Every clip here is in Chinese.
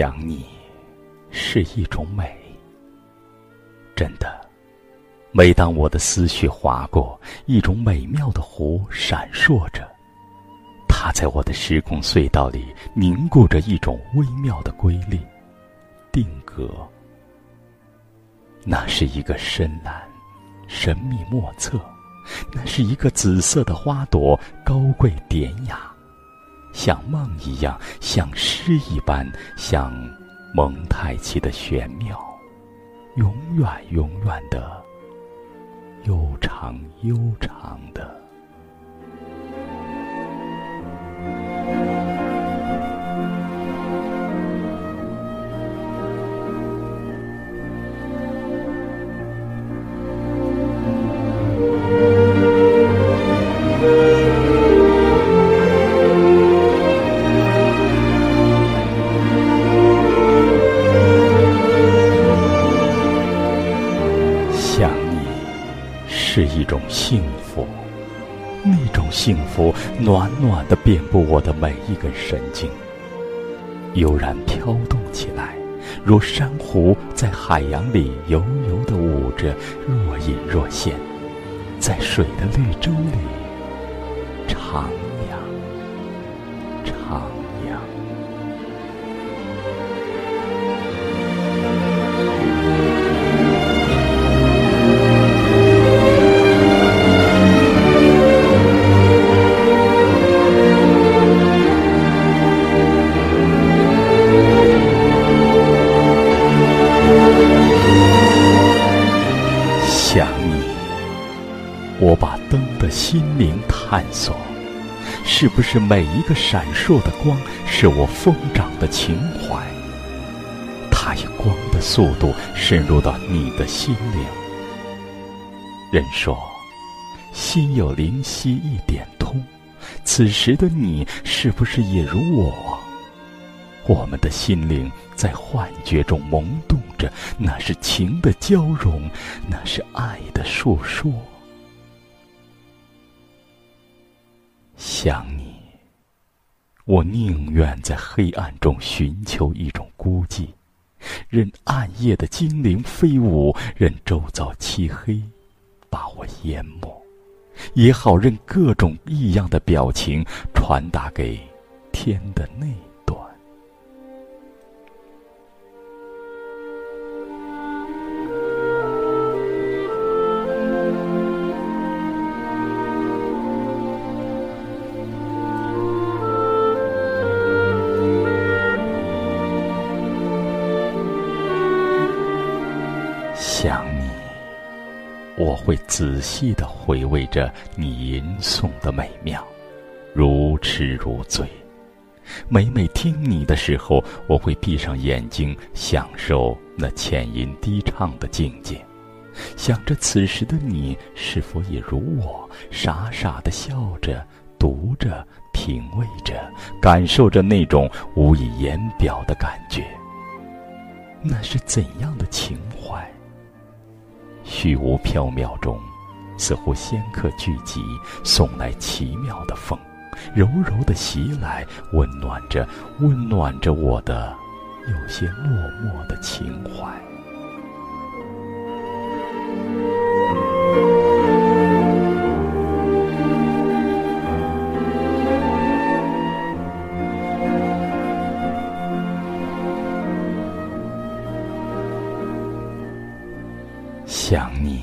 想你，是一种美。真的，每当我的思绪划过，一种美妙的湖闪烁着，它在我的时空隧道里凝固着一种微妙的瑰丽、定格。那是一个深蓝，神秘莫测；那是一个紫色的花朵，高贵典雅。像梦一样，像诗一般，像蒙太奇的玄妙，永远永远的，悠长悠长的。是一种幸福，那种幸福暖暖的遍布我的每一根神经，悠然飘动起来，如珊瑚在海洋里悠悠的舞着，若隐若现，在水的绿洲里徜徉，徜徉。心灵探索，是不是每一个闪烁的光是我疯长的情怀？它以光的速度深入到你的心灵。人说，心有灵犀一点通，此时的你是不是也如我？我们的心灵在幻觉中萌动着，那是情的交融，那是爱的诉说。想你，我宁愿在黑暗中寻求一种孤寂，任暗夜的精灵飞舞，任周遭漆黑把我淹没，也好任各种异样的表情传达给天的内。想你，我会仔细的回味着你吟诵的美妙，如痴如醉。每每听你的时候，我会闭上眼睛，享受那浅吟低唱的境界，想着此时的你是否也如我，傻傻的笑着，读着，品味着，感受着那种无以言表的感觉。那是怎样的情？虚无缥缈中，似乎仙客聚集，送来奇妙的风，柔柔的袭来，温暖着，温暖着我的有些落寞的情怀。想你，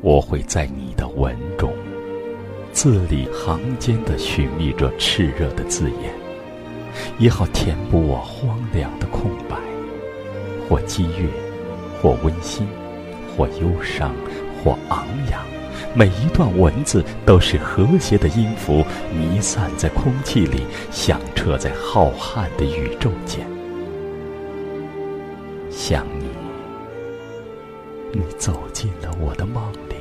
我会在你的文中，字里行间的寻觅着炽热的字眼，也好填补我荒凉的空白。或激越，或温馨，或忧伤，或昂扬，每一段文字都是和谐的音符，弥散在空气里，响彻在浩瀚的宇宙间。想你。你走进了我的梦里，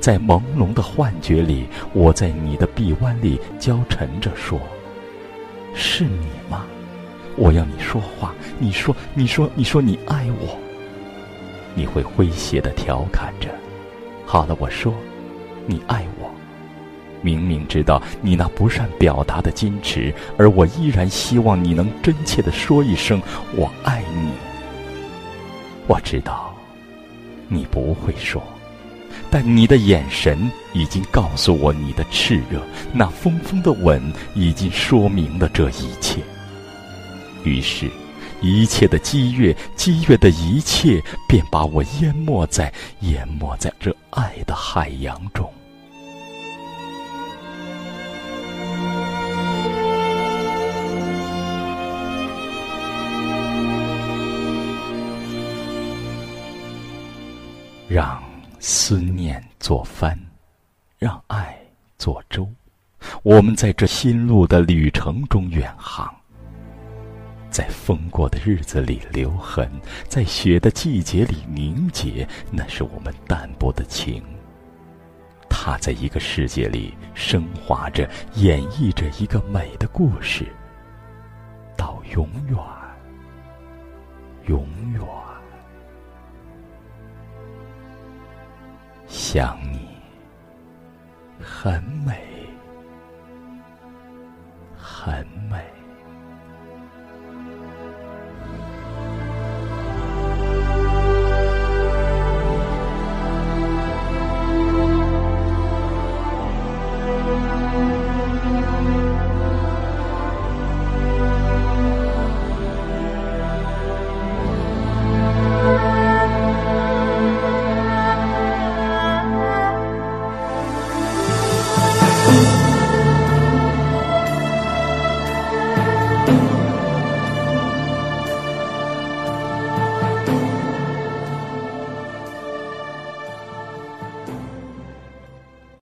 在朦胧的幻觉里，我在你的臂弯里娇沉着说：“是你吗？我要你说话。你说，你说，你说你爱我。你会诙谐的调侃着。好了，我说，你爱我。明明知道你那不善表达的矜持，而我依然希望你能真切的说一声“我爱你”。我知道，你不会说，但你的眼神已经告诉我你的炽热，那风风的吻已经说明了这一切。于是，一切的激越，激越的一切，便把我淹没在淹没在这爱的海洋中。让思念做帆，让爱做舟，我们在这心路的旅程中远航，在风过的日子里留痕，在雪的季节里凝结，那是我们淡薄的情。它在一个世界里升华着，演绎着一个美的故事，到永远，永远。想你很美很